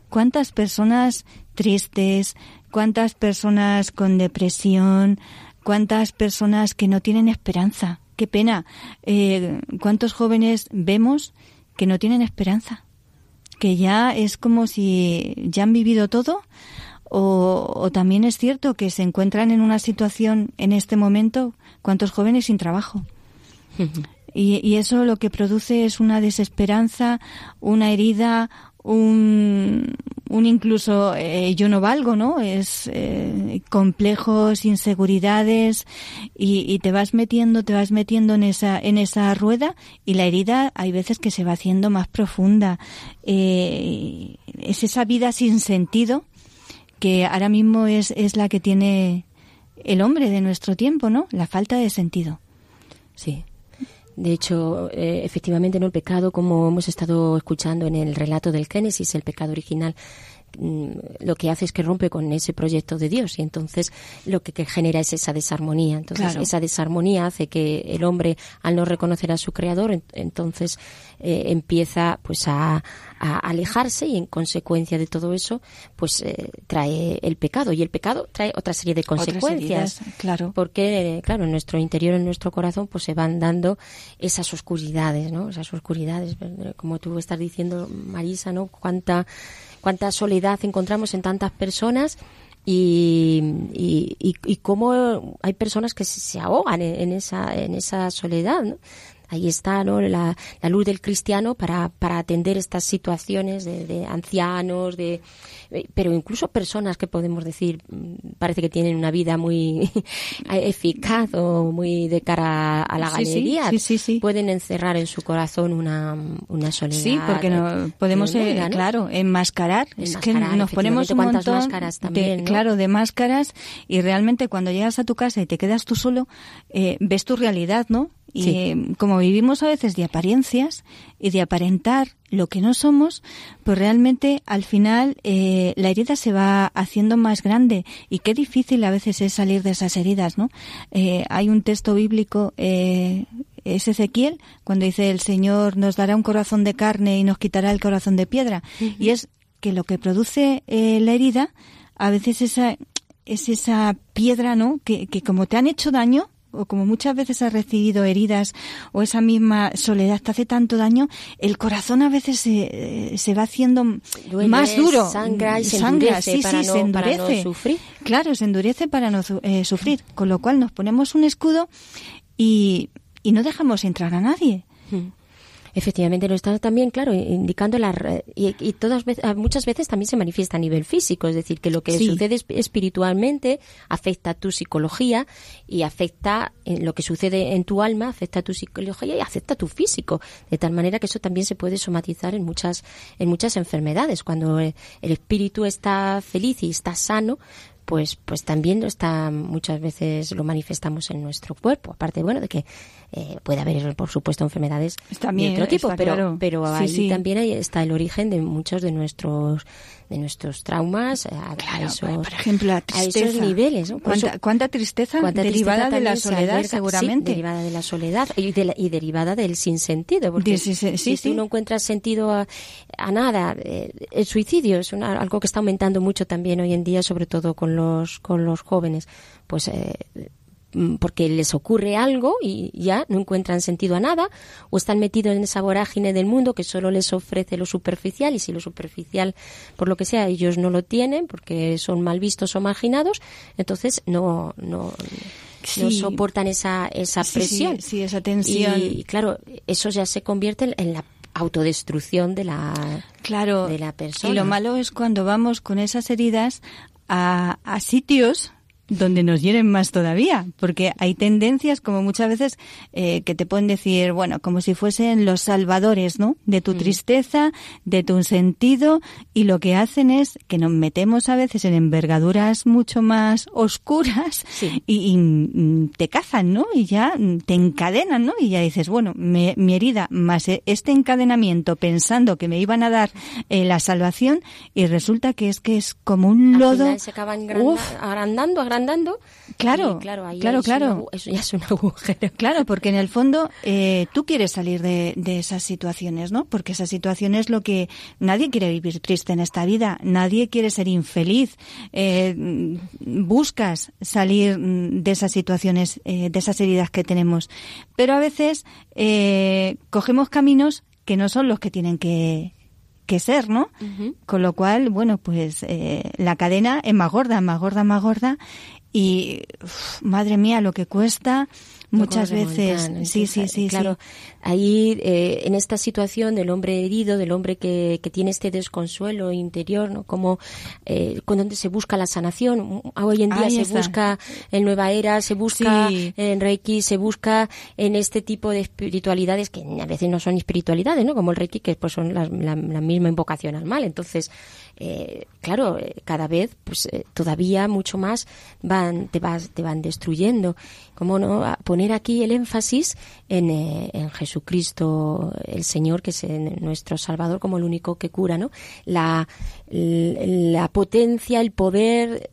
¿Cuántas personas tristes? ¿Cuántas personas con depresión? ¿Cuántas personas que no tienen esperanza? Qué pena. Eh, ¿Cuántos jóvenes vemos que no tienen esperanza? Que ya es como si ya han vivido todo. O, o también es cierto que se encuentran en una situación en este momento, ¿cuántos jóvenes sin trabajo? Y, y eso lo que produce es una desesperanza, una herida, un, un incluso eh, yo no valgo, ¿no? Es eh, complejos, inseguridades y, te vas metiendo, te vas metiendo en esa en esa rueda y la herida hay veces que se va haciendo más profunda. Eh, es esa vida sin sentido que ahora mismo es, es la que tiene el hombre de nuestro tiempo, ¿no? La falta de sentido. Sí. De hecho, eh, efectivamente, no el pecado, como hemos estado escuchando en el relato del Génesis, el pecado original, mm, lo que hace es que rompe con ese proyecto de Dios y entonces lo que, que genera es esa desarmonía. Entonces, Claro. esa desarmonía hace que el hombre, al no reconocer a su creador, en- entonces eh, empieza pues a, a alejarse y en consecuencia de todo eso, pues eh, trae el pecado y el pecado trae otra serie de consecuencias heridas, claro. porque claro en nuestro interior en nuestro corazón pues se van dando esas oscuridades no esas oscuridades eh, como tú estás diciendo Marisa no cuánta cuánta soledad encontramos en tantas personas y, y, y, cómo hay personas que se, ahogan en, en esa en esa soledad ¿no? Ahí está ¿no? la, la luz del cristiano para, para atender estas situaciones de, de ancianos, de eh, pero incluso personas que podemos decir mm, parece que tienen una vida muy eficaz o muy de cara a la galería, sí, sí, sí. pueden encerrar en su corazón una, una soledad. Sí, porque no, podemos, eh, tremenda, ¿no? claro, enmascarar. Es que nos ponemos un montón máscaras también, de, ¿no? claro, de máscaras y realmente cuando llegas a tu casa y te quedas tú solo, eh, ves tu realidad, ¿no? Y eh, como vivimos a veces de apariencias y de aparentar lo que no somos, pues realmente al final eh, la herida se va haciendo más grande y qué difícil a veces es salir de esas heridas, ¿no? Eh, hay un texto bíblico eh, es Ezequiel cuando dice el Señor nos dará un corazón de carne y nos quitará el corazón de piedra y es que lo que produce eh, la herida a veces esa es esa piedra, ¿no? Que, que como te han hecho daño, o como muchas veces has recibido heridas o esa misma soledad te hace tanto daño, el corazón a veces se, se va haciendo Duele, más duro. sangra y se Sangra, endurece sí, para sí, no- se para no endurece. sufrir. Claro, se endurece para no eh, sufrir. Con lo cual nos ponemos un escudo y, y no dejamos entrar a nadie. Efectivamente, lo está también, claro, indicando la y, y todas ah, muchas veces también se manifiesta a nivel físico, es decir, que lo que Sí. sucede esp- espiritualmente afecta a tu psicología y afecta lo que sucede en tu alma, afecta a tu psicología y afecta a tu físico, de tal manera que eso también se puede somatizar en muchas en muchas enfermedades. Cuando eh, el espíritu está feliz y está sano, pues pues también lo está muchas veces lo manifestamos en nuestro cuerpo aparte bueno de que eh, puede haber por supuesto enfermedades También, de otro tipo pero claro. pero Sí, ahí sí. también ahí está el origen de muchos de nuestros de nuestros traumas a, a Claro, esos, por ejemplo, la a esos niveles ¿Cuánta, eso- cuánta tristeza cuánta derivada tristeza de la soledad, alberga, sí, seguramente? derivada de la soledad y, de la- y derivada del sinsentido. Porque De- sí, sí, si sí. tú no encuentras sentido a, a nada, eh, el suicidio es una- algo que está aumentando mucho también hoy en día, sobre todo con los, con los jóvenes. Pues eh, porque les ocurre algo y ya no encuentran sentido a nada o están metidos en esa vorágine del mundo que solo les ofrece lo superficial y si lo superficial por lo que sea ellos no lo tienen porque son mal vistos o marginados entonces no no no soportan esa esa Sí, sí, presión sí, esa tensión. y claro eso ya se convierte en- en la autodestrucción de la Claro. de la persona. Y lo malo es cuando vamos con esas heridas a, a sitios donde nos hieren más todavía, porque hay tendencias como muchas veces eh, que te pueden decir, bueno, como si fuesen los salvadores, ¿no? De Mm. tu tristeza, de tu sentido, y lo que hacen es que nos metemos a veces en envergaduras mucho más oscuras Sí. y, y, mm, te cazan, ¿no? Y ya mm, te encadenan, ¿no? Y ya dices, bueno, me- mi herida más eh, este encadenamiento pensando que me iban a dar eh, la salvación y resulta que es que es como un Al lodo. se acaban agranda- Uf, agrandando, agrandando. Claro, y claro, ahí claro, es claro. eso ya es un agujero. Claro, porque en el fondo eh, tú quieres salir de, de esas situaciones, ¿no? Porque esa situación es lo que nadie quiere vivir triste en esta vida, nadie quiere ser infeliz. Eh, buscas salir mm, de esas situaciones, eh, de esas heridas que tenemos, pero a veces eh, cogemos caminos que no son los que tienen que que ser, ¿no? Con lo cual, bueno, pues eh, la cadena es más gorda, más gorda, más gorda y uf, madre mía lo que cuesta muchas veces. Sí, sí, sí, Claro, ahí eh, en esta situación del hombre herido, del hombre que, que tiene este desconsuelo interior, ¿no? Como eh, con donde se busca la sanación. Hoy en día Ahí se está. busca en Nueva Era, se busca Sí. en Reiki, se busca en este tipo de espiritualidades que a veces no son espiritualidades, ¿no? Como el Reiki, que pues son la misma invocación al mal. Entonces, eh, claro, eh, cada vez, pues eh, todavía mucho más van, te vas, te van destruyendo. ¿Cómo no? Poner aquí el énfasis en, eh, en Jesucristo, el Señor, que es nuestro Salvador, como el único que cura, ¿no? La, la potencia, el poder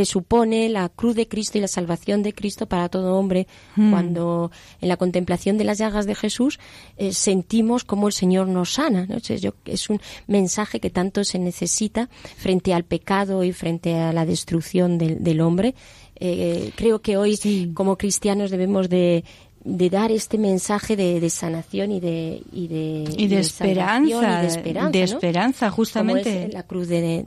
que supone la cruz de Cristo y la salvación de Cristo para todo hombre. Cuando en la contemplación de las llagas de Jesús eh, sentimos cómo el Señor nos sana ¿no? Entonces, yo- es un mensaje que tanto se necesita frente al pecado y frente a la destrucción del, del hombre. Eh, creo que hoy como cristianos debemos de de dar este mensaje de, de sanación y de y de, Y de salvación esperanza, y de esperanza, de ¿no? esperanza, Como justamente. es la cruz de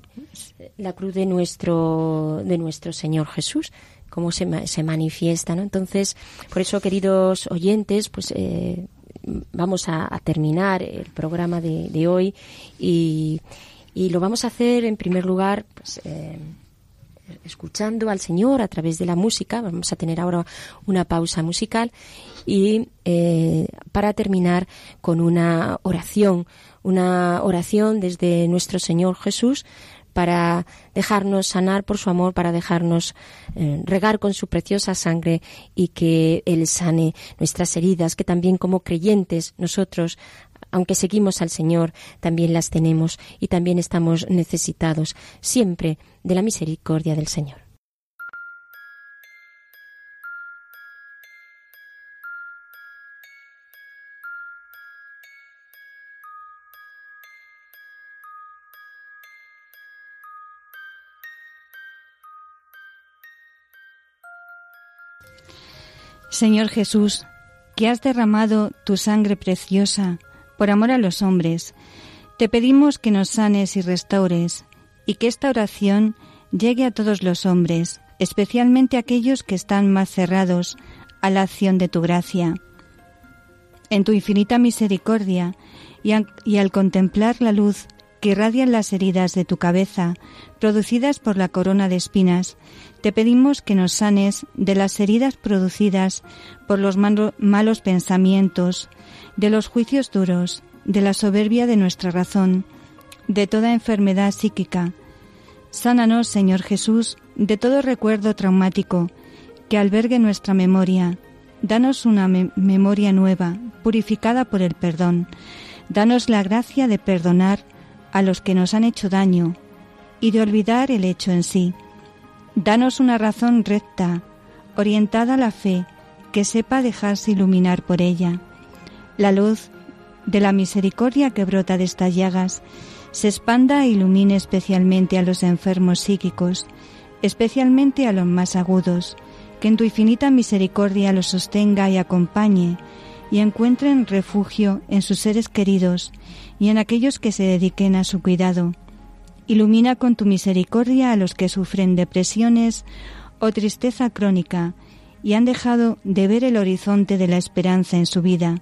la cruz de nuestro de nuestro Señor Jesús cómo se, se manifiesta no entonces por eso queridos oyentes pues eh, vamos a, a terminar el programa de, de hoy y, y lo vamos a hacer en primer lugar pues eh, escuchando al Señor a través de la música. Vamos a tener ahora una pausa musical y eh, para terminar con una oración, una oración desde nuestro Señor Jesús para dejarnos sanar por su amor, para dejarnos eh, regar con su preciosa sangre y que Él sane nuestras heridas, que también como creyentes nosotros aunque seguimos al Señor, también las tenemos y también estamos necesitados siempre de la misericordia del Señor. Señor Jesús, que has derramado tu sangre preciosa por amor a los hombres, te pedimos que nos sanes y restaures y que esta oración llegue a todos los hombres, especialmente a aquellos que están más cerrados a la acción de tu gracia. En tu infinita misericordia y, al contemplar la luz que irradian las heridas de tu cabeza, producidas por la corona de espinas, te pedimos que nos sanes de las heridas producidas por los malos pensamientos, de los juicios duros, de la soberbia de nuestra razón, de toda enfermedad psíquica. Sánanos, Señor Jesús, de todo recuerdo traumático que albergue nuestra memoria. Danos una memoria nueva, purificada por el perdón. Danos la gracia de perdonar a los que nos han hecho daño y de olvidar el hecho en sí. Danos una razón recta, orientada a la fe, que sepa dejarse iluminar por ella. La luz de la misericordia que brota de estas llagas se expanda e ilumine especialmente a los enfermos psíquicos, especialmente a los más agudos, que en tu infinita misericordia los sostenga y acompañe y encuentren refugio en sus seres queridos y en aquellos que se dediquen a su cuidado Ilumina con tu misericordia a los que sufren depresiones o tristeza crónica y han dejado de ver el horizonte de la esperanza en su vida.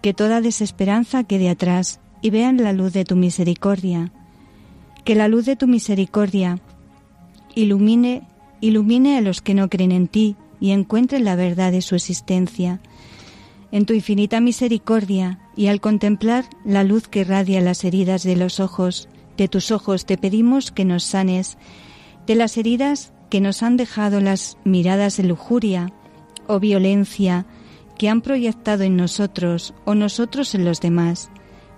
Que toda desesperanza quede atrás y vean la luz de tu misericordia. Que la luz de tu misericordia ilumine, ilumine a los que no creen en ti y encuentren la verdad de su existencia. En tu infinita misericordia y al contemplar la luz que irradia las heridas de los ojos, de tus ojos te pedimos que nos sanes de las heridas que nos han dejado las miradas de lujuria o violencia que han proyectado en nosotros o nosotros en los demás.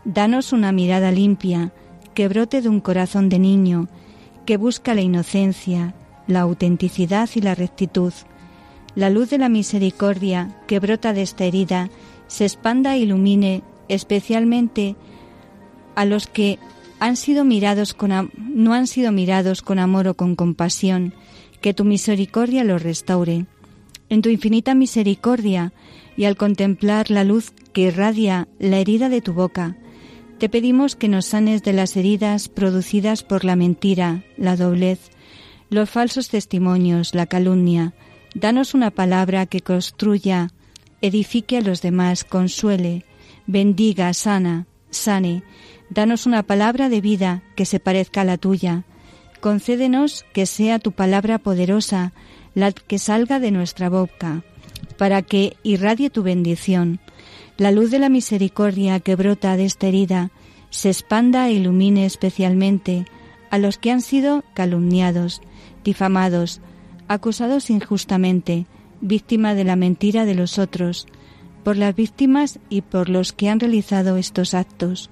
Danos una mirada limpia que brote de un corazón de niño que busca la inocencia, la autenticidad y la rectitud. La luz de la misericordia que brota de esta herida se expanda e ilumine especialmente a los que han sido mirados con no han sido mirados con amor o con compasión, que tu misericordia los restaure. En tu infinita misericordia y al contemplar la luz que irradia la herida de tu boca, te pedimos que nos sanes de las heridas producidas por la mentira, la doblez, los falsos testimonios, la calumnia. Danos una palabra que construya, edifique a los demás, consuele, bendiga, sana, sane, Danos una palabra de vida que se parezca a la tuya. Concédenos que sea tu palabra poderosa la que salga de nuestra boca, para que irradie tu bendición. La luz de la misericordia que brota de esta herida se expanda e ilumine especialmente a los que han sido calumniados, difamados, acusados injustamente, víctima de la mentira de los otros, por las víctimas y por los que han realizado estos actos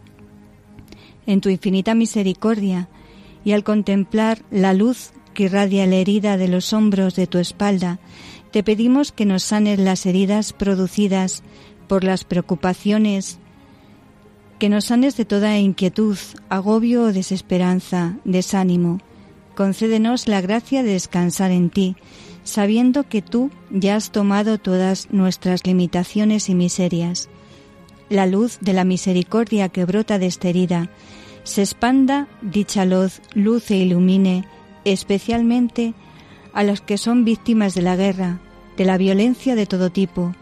en tu infinita misericordia, y al contemplar la luz que irradia la herida de los hombros de tu espalda, te pedimos que nos sanes las heridas producidas por las preocupaciones, que nos sanes de toda inquietud, agobio o desesperanza, desánimo. Concédenos la gracia de descansar en ti, sabiendo que tú ya has tomado todas nuestras limitaciones y miserias. La luz de la misericordia que brota de esta herida se expanda dicha luz, luz e ilumine especialmente a los que son víctimas de la guerra, de la violencia de todo tipo,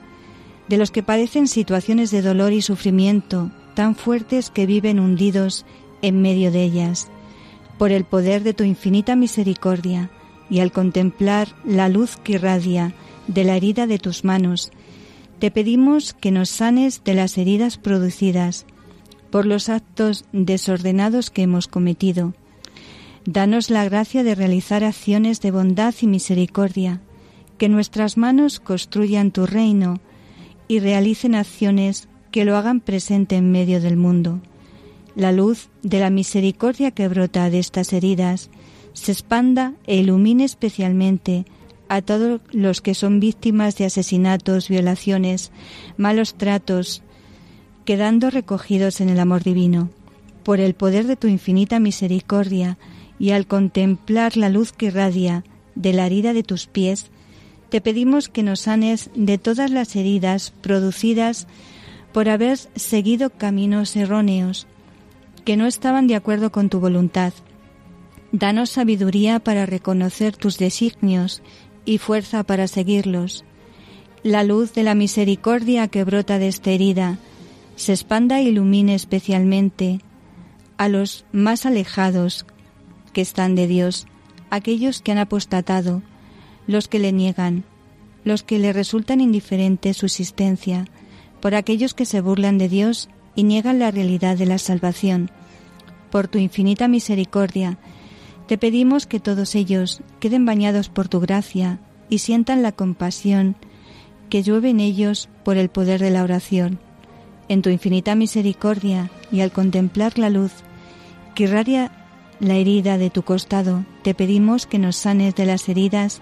de los que padecen situaciones de dolor y sufrimiento tan fuertes que viven hundidos en medio de ellas. Por el poder de tu infinita misericordia y al contemplar la luz que irradia de la herida de tus manos, te pedimos que nos sanes de las heridas producidas por los actos desordenados que hemos cometido. Danos la gracia de realizar acciones de bondad y misericordia, que nuestras manos construyan tu reino y realicen acciones que lo hagan presente en medio del mundo. La luz de la misericordia que brota de estas heridas se expanda e ilumine especialmente a todos los que son víctimas de asesinatos, violaciones, malos tratos, quedando recogidos en el amor divino. Por el poder de tu infinita misericordia y al contemplar la luz que irradia de la herida de tus pies, te pedimos que nos sanes de todas las heridas producidas por haber seguido caminos erróneos que no estaban de acuerdo con tu voluntad. Danos sabiduría para reconocer tus designios y fuerza para seguirlos. La luz de la misericordia que brota de esta herida se expanda e ilumine especialmente a los más alejados que están de Dios, aquellos que han apostatado, los que le niegan, los que le resultan indiferente su existencia, por aquellos que se burlan de Dios y niegan la realidad de la salvación. Por tu infinita misericordia, te pedimos que todos ellos queden bañados por tu gracia y sientan la compasión que llueve en ellos por el poder de la oración. En tu infinita misericordia y al contemplar la luz que irradia la herida de tu costado, te pedimos que nos sanes de las heridas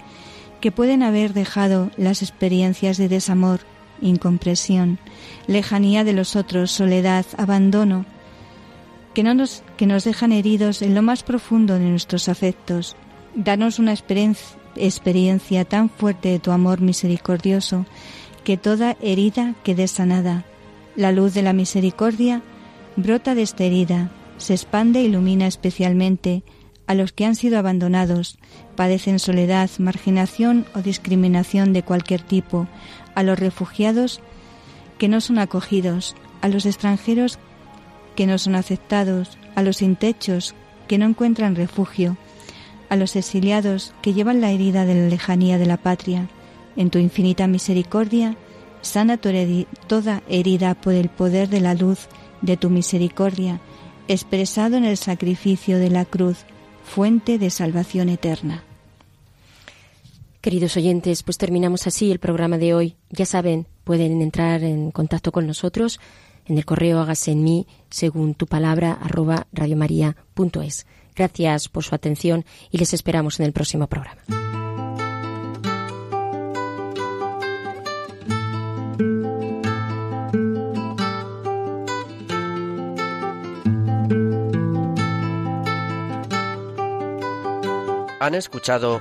que pueden haber dejado las experiencias de desamor, incompresión, lejanía de los otros, soledad, abandono, que, no nos, que nos dejan heridos en lo más profundo de nuestros afectos. Danos una experiencia, experiencia tan fuerte de tu amor misericordioso que toda herida quede sanada. La luz de la misericordia brota de esta herida, se expande e ilumina especialmente a los que han sido abandonados, padecen soledad, marginación o discriminación de cualquier tipo, a los refugiados que no son acogidos, a los extranjeros que no son aceptados, a los sin techos que no encuentran refugio, a los exiliados que llevan la herida de la lejanía de la patria. En tu infinita misericordia, sana toda herida por el poder de la luz de tu misericordia, expresado en el sacrificio de la cruz, fuente de salvación eterna. Queridos oyentes, pues terminamos así el programa de hoy. Ya saben, pueden entrar en contacto con nosotros en el correo hágase en mí según tu palabra arroba radiomaria.es. Gracias por su atención y les esperamos en el próximo programa. Han escuchado